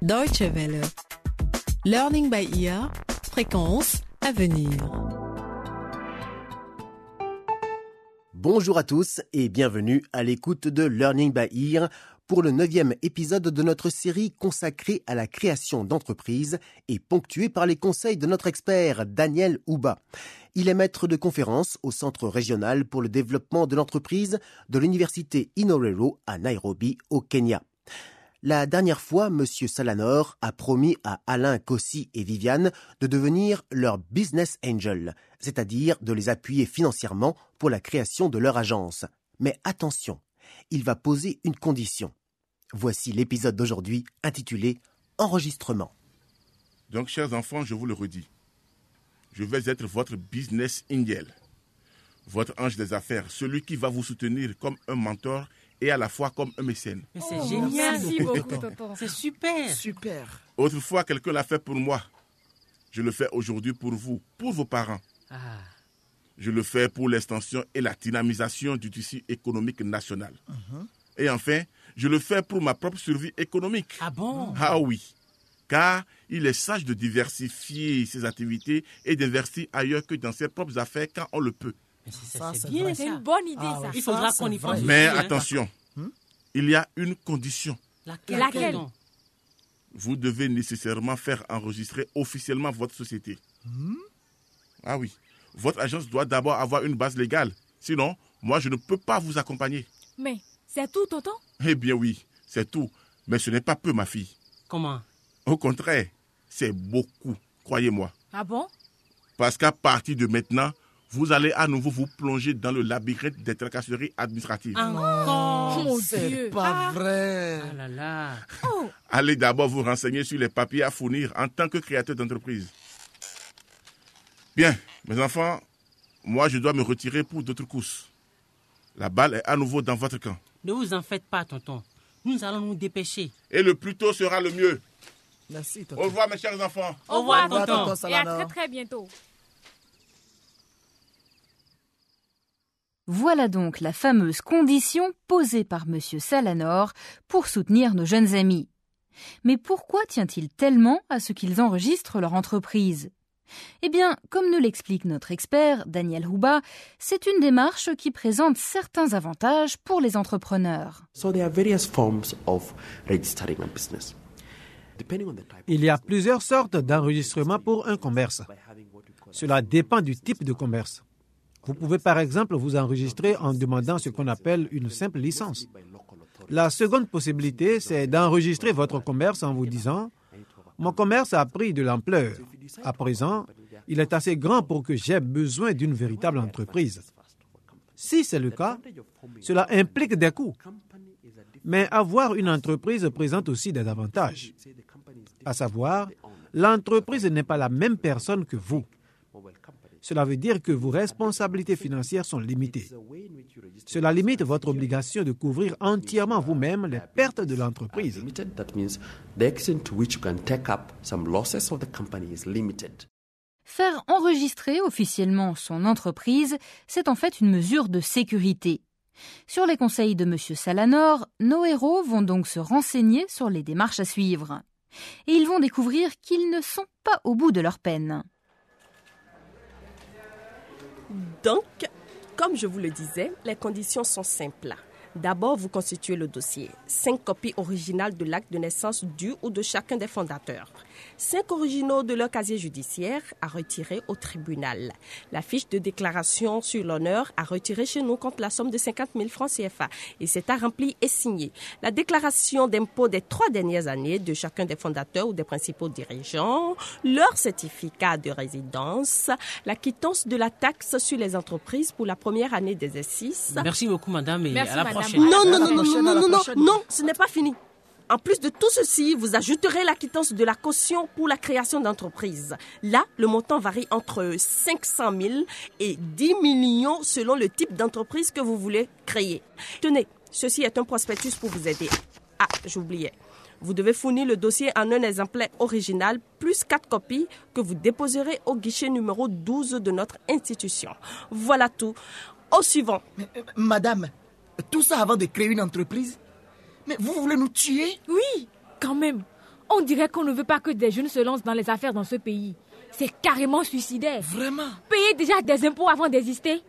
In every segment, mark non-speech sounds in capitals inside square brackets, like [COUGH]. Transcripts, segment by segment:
Deutsche Welle. Learning by ear. Fréquence à venir. Bonjour à tous et bienvenue à l'écoute de Learning by Ear pour le neuvième épisode de notre série consacrée à la création d'entreprises et ponctuée par les conseils de notre expert Daniel Ouba. Il est maître de conférences au Centre régional pour le développement de l'entreprise de l'Université Inorero à Nairobi au Kenya. La dernière fois, M. Salanor a promis à Alain Cossy et Viviane de devenir leur business angel, c'est-à-dire de les appuyer financièrement pour la création de leur agence. Mais attention, il va poser une condition. Voici l'épisode d'aujourd'hui intitulé Enregistrement. Donc, chers enfants, je vous le redis, je vais être votre business angel, votre ange des affaires, celui qui va vous soutenir comme un mentor et à la fois comme un mécène. Mais c'est génial. Merci beaucoup, tonton. C'est super. Super. Autrefois, quelqu'un l'a fait pour moi. Je le fais aujourd'hui pour vous, pour vos parents. Ah, Je le fais pour l'extension et la dynamisation du tissu économique national. Et enfin, je le fais pour ma propre survie économique. ah bon? Ah oui, car il est sage de diversifier ses activités et d'investir ailleurs que dans ses propres affaires quand on le peut. C'est- Ça, c'est c'est bien vrai. ça. C'est une bonne idée, Ah ça. Il faudra qu'on y pense. Mais aussi, hein? attention, il y a une condition. Laquelle, Vous devez nécessairement faire enregistrer officiellement votre société. Ah oui, votre agence doit d'abord avoir une base légale. Sinon, moi, je ne peux pas vous accompagner. Mais c'est tout, tonton? Eh bien oui, c'est tout. Mais ce n'est pas peu, ma fille. Comment? Au contraire, c'est beaucoup, croyez-moi. Ah bon? Parce qu'à partir de maintenant, vous allez à nouveau vous plonger dans le labyrinthe des tracasseries administratives. Encore Mon C'est Dieu. pas Ah. vrai. Ah là là. Allez d'abord vous renseigner sur les papiers à fournir en tant que créateur d'entreprise. Bien, mes enfants, moi je dois me retirer pour d'autres courses. La balle est à nouveau dans votre camp. Ne vous en faites pas, tonton. Nous allons nous dépêcher. Et le plus tôt sera le mieux. Merci, Au tonton. revoir mes chers enfants. Au revoir, revoir, tonton. tonton. Et à très très bientôt. Voilà donc la fameuse condition posée par M. Salanor pour soutenir nos jeunes amis. Mais pourquoi tient-il tellement à ce qu'ils enregistrent leur entreprise? Eh bien, comme nous l'explique notre expert, Daniel Houba, c'est une démarche qui présente certains avantages pour les entrepreneurs. So there are various forms of registering a business. Depending on the type Il y a plusieurs sortes d'enregistrement pour un commerce. Cela dépend du type de commerce. Vous pouvez par exemple vous enregistrer en demandant ce qu'on appelle une simple licence. La seconde possibilité, c'est d'enregistrer votre commerce en vous disant Mon commerce a pris de l'ampleur. À présent, il est assez grand pour que j'aie besoin d'une véritable entreprise. Si c'est le cas, cela implique des coûts. Mais avoir une entreprise présente aussi des avantages. À savoir, l'entreprise n'est pas la même personne que vous. Cela veut dire que vos responsabilités financières sont limitées. Cela limite votre obligation de couvrir entièrement vous-même les pertes de l'entreprise. limited, that means the extent to which you can take up some losses of the company is limited. Faire enregistrer officiellement son entreprise, c'est en fait une mesure de sécurité. Sur les conseils de M. Salanor, nos héros vont donc se renseigner sur les démarches à suivre. Et ils vont découvrir qu'ils ne sont pas au bout de leur peine. Donc, comme je vous le disais, les conditions sont simples. D'abord, vous constituez le dossier. Cinq copies originales de l'acte de naissance du ou de chacun des fondateurs. Cinq originaux de leur casier judiciaire à retirer au tribunal. La fiche de déclaration sur l'honneur à retirer chez nous contre la somme de 50 000 francs CFA. Et c'est à remplir et signer. La déclaration d'impôt des trois dernières années de chacun des fondateurs ou des principaux dirigeants. Leur certificat de résidence. La quittance de la taxe sur les entreprises pour la première année d'exercice. Merci beaucoup, madame, et Merci, à la madame. prochaine. Non, non, non, non, non, non, non, non, ce n'est pas fini. En plus de tout ceci, vous ajouterez la quittance de la caution pour la création d'entreprise. Là, le montant varie entre 500 000 et 10 millions selon le type d'entreprise que vous voulez créer. Tenez, ceci est un prospectus pour vous aider. Ah, j'oubliais. Vous devez fournir le dossier en un exemplaire original plus quatre copies que vous déposerez au guichet numéro 12 de notre institution. Voilà tout. Au suivant. Euh, madame, tout ça avant de créer une entreprise Mais vous voulez nous tuer? Oui, quand même. On dirait qu'on ne veut pas que des jeunes se lancent dans les affaires dans ce pays. C'est carrément suicidaire. Vraiment? Payer déjà des impôts avant d'exister?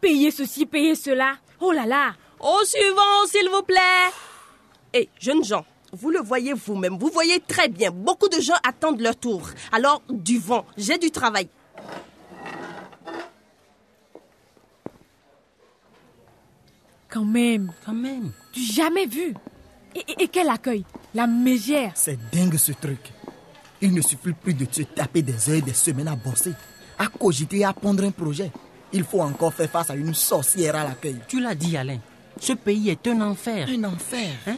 Payer ceci, payer cela? Oh là là Au suivant, s'il vous plaît. Et jeunes gens, vous le voyez vous-même, vous voyez très bien, beaucoup de gens attendent leur tour. Alors, du vent, j'ai du travail. Quand même, Quand même. Du jamais vu. Et, et- et quel accueil La mégère. C'est dingue ce truc. Il ne suffit plus de se taper des heures et des semaines à bosser, à cogiter et à pondre un projet. Il faut encore faire face à une sorcière à l'accueil. Tu l'as dit, Alain. Ce pays est un enfer. Un enfer. Hein?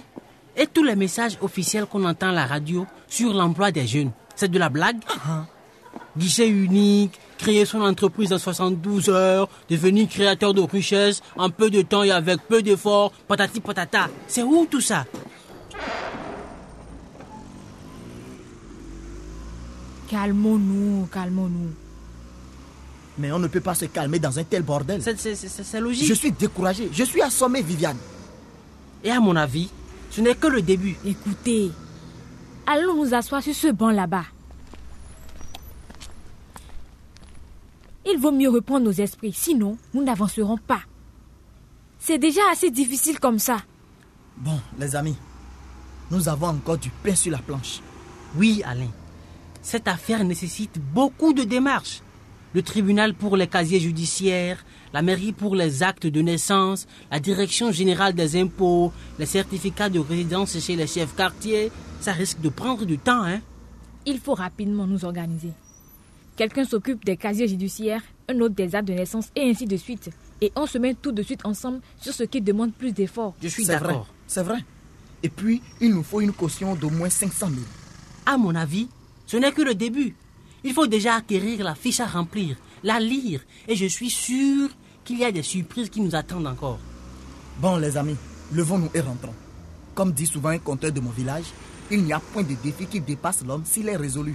Et tous les messages officiels qu'on entend à la radio sur l'emploi des jeunes, c'est de la blague? Guichet unique, créer son entreprise en 72 heures, devenir créateur de richesse en peu de temps et avec peu d'efforts, patati patata. C'est où tout ça? Calmons-nous, calmons-nous. Mais on ne peut pas se calmer dans un tel bordel. C'est- C'est c'est- c'est logique. Je suis découragé. Je suis assommé, Viviane. Et à mon avis, ce n'est que le début. Écoutez, allons nous asseoir sur ce banc là-bas. Il vaut mieux reprendre nos esprits, sinon nous n'avancerons pas. C'est déjà assez difficile comme ça. Bon, les amis, nous avons encore du pain sur la planche. Oui, Alain. Cette affaire nécessite beaucoup de démarches. Le tribunal pour les casiers judiciaires, la mairie pour les actes de naissance, la direction générale des impôts, les certificats de résidence chez les chefs quartiers. Ça risque de prendre du temps, hein. Il faut rapidement nous organiser. Quelqu'un s'occupe des casiers judiciaires, un autre des actes de naissance et ainsi de suite. Et on se met tout de suite ensemble sur ce qui demande plus d'efforts. Je suis C'est vrai, d'accord. c'est vrai. Et puis, il nous faut une caution d'au moins 500 000. À mon avis, ce n'est que le début. Il faut déjà acquérir la fiche à remplir, la lire, et je suis sûr qu'il y a des surprises qui nous attendent encore. Bon, les amis, levons-nous et rentrons. Comme dit souvent un conteur de mon village, il n'y a point de défi qui dépasse l'homme s'il est résolu.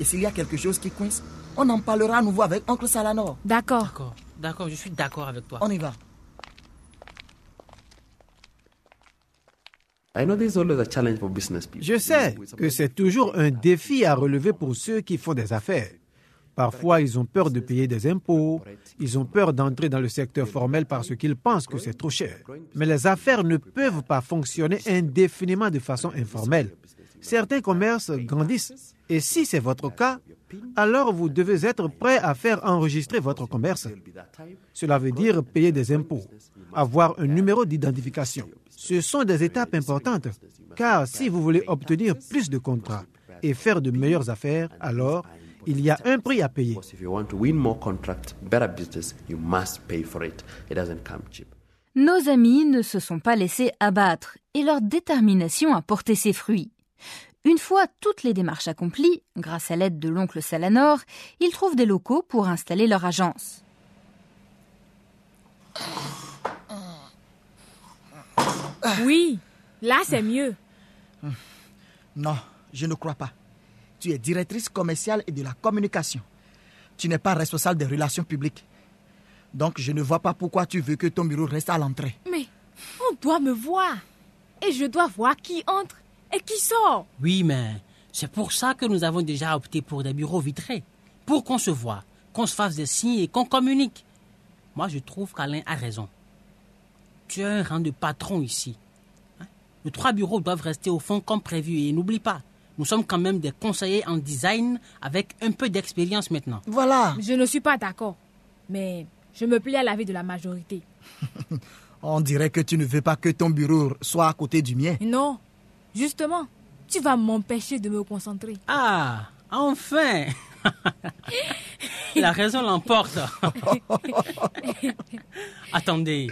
Et s'il y a quelque chose qui coince, on en parlera à nouveau avec Oncle Salanor. D'accord. D'accord, d'accord, je suis d'accord avec toi. On y va. I know there's always a challenge for business people. Je sais que c'est toujours un défi à relever pour ceux qui font des affaires. Parfois, ils ont peur de payer des impôts, ils ont peur d'entrer dans le secteur formel parce qu'ils pensent que c'est trop cher. Mais les affaires ne peuvent pas fonctionner indéfiniment de façon informelle. Certains commerces grandissent. Et si c'est votre cas, alors vous devez être prêt à faire enregistrer votre commerce. Cela veut dire payer des impôts, avoir un numéro d'identification. Ce sont des étapes importantes, car si vous voulez obtenir plus de contrats et faire de meilleures affaires, alors il y a un prix à payer. Nos amis ne se sont pas laissés abattre et leur détermination a porté ses fruits. Une fois toutes les démarches accomplies, grâce à l'aide de l'oncle Salanor, ils trouvent des locaux pour installer leur agence. Oui, là c'est mieux. Non, je ne crois pas. Tu es directrice commerciale et de la communication. Tu n'es pas responsable des relations publiques. Donc, je ne vois pas pourquoi tu veux que ton bureau reste à l'entrée. Mais on doit me voir. Et je dois voir qui entre et qui sort? Oui, mais c'est pour ça que nous avons déjà opté pour des bureaux vitrés. Pour qu'on se voit, qu'on se fasse des signes et qu'on communique. Moi, je trouve qu'Alain a raison. Tu as un rang de patron ici. Hein? Les trois bureaux doivent rester au fond comme prévu. Et n'oublie pas, nous sommes quand même des conseillers en design avec un peu d'expérience maintenant. Voilà. Je ne suis pas d'accord. Mais je me plais à l'avis de la majorité. [LAUGHS] On dirait que tu ne veux pas que ton bureau soit à côté du mien. Non, justement, tu vas m'empêcher de me concentrer. Ah, enfin La raison l'emporte. [LAUGHS] Attendez.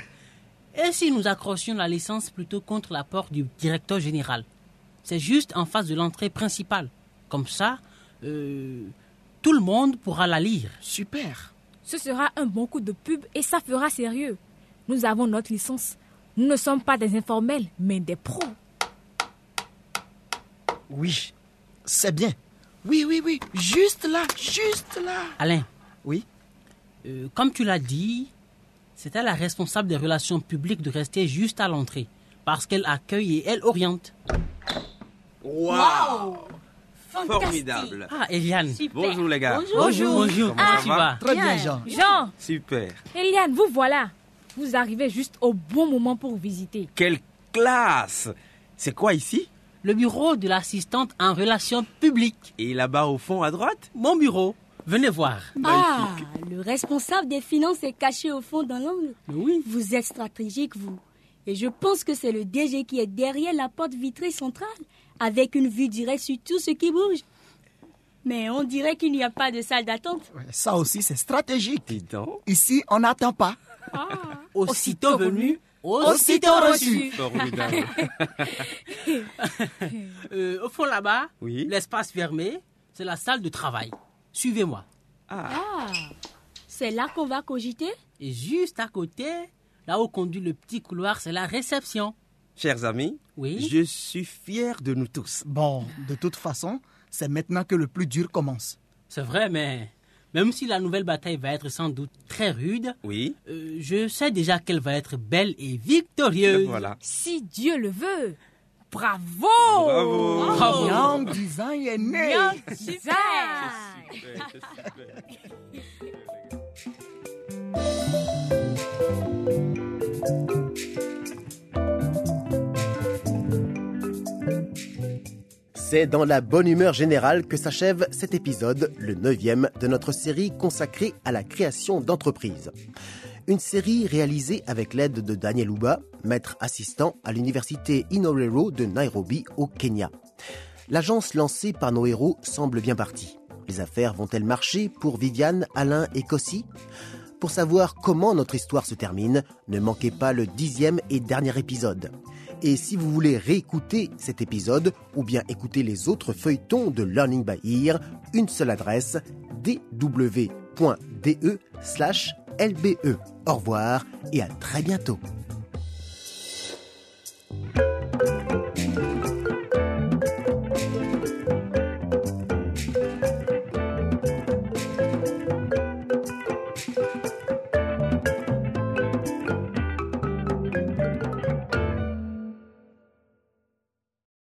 Et si nous accrochions la licence plutôt contre la porte du directeur général? C'est juste en face de l'entrée principale. Comme ça, euh, tout le monde pourra la lire. Super. Ce sera un bon coup de pub et ça fera sérieux. Nous avons notre licence. Nous ne sommes pas des informels, mais des pros. Oui. C'est bien. Oui, oui, oui. Juste là, juste là. Alain, Oui. euh, comme tu l'as dit, c'est à la responsable des relations publiques de rester juste à l'entrée, parce qu'elle accueille et elle oriente. Waouh Formidable. Ah, Eliane. Bonjour les gars. Bonjour, bonjour. Comment ça va? Très bien, Jean. Jean, Super. Eliane, vous voilà. Vous arrivez juste au bon moment pour visiter. Quelle classe C'est quoi ici? Le bureau de l'assistante en relations publiques. Et là-bas au fond à droite Mon bureau. Venez voir. Ah, le responsable des finances est caché au fond dans l'angle. Oui. Vous êtes stratégique, vous. Et je pense que c'est le DG qui est derrière la porte vitrée centrale, avec une vue directe sur tout ce qui bouge. Mais on dirait qu'il n'y a pas de salle d'attente. Ça aussi, c'est stratégique. Dis donc. Ici, on n'attend pas. Aussitôt venu, Aussitôt reçu. Formidable. Euh, au fond là-bas, Oui. l'espace fermé, c'est la salle de travail. Suivez-moi. Ah, c'est là qu'on va cogiter? Et juste à côté, là où conduit le petit couloir, c'est la réception. Chers amis, Oui. je suis fier de nous tous. Bon, de toute façon, c'est maintenant que le plus dur commence. C'est vrai, mais même si la nouvelle bataille va être sans doute très rude, Oui, euh, je sais déjà qu'elle va être belle et victorieuse. voilà. Si Dieu le veut. Bravo Bravo. Bravo. Young Design est né. Design. C'est dans la bonne humeur générale que s'achève cet épisode, le neuvième de notre série consacrée à la création d'entreprises. Une série réalisée avec l'aide de Daniel Ouba, maître assistant à l'université Inorero de Nairobi au Kenya. L'agence lancée par nos héros semble bien partie. Les affaires vont-elles marcher pour Viviane, Alain et Cossi Pour savoir comment notre histoire se termine, ne manquez pas le dixième et dernier épisode. Et si vous voulez réécouter cet épisode ou bien écouter les autres feuilletons de Learning by Ear, une seule adresse dw.de/lbe. Au revoir et à très bientôt.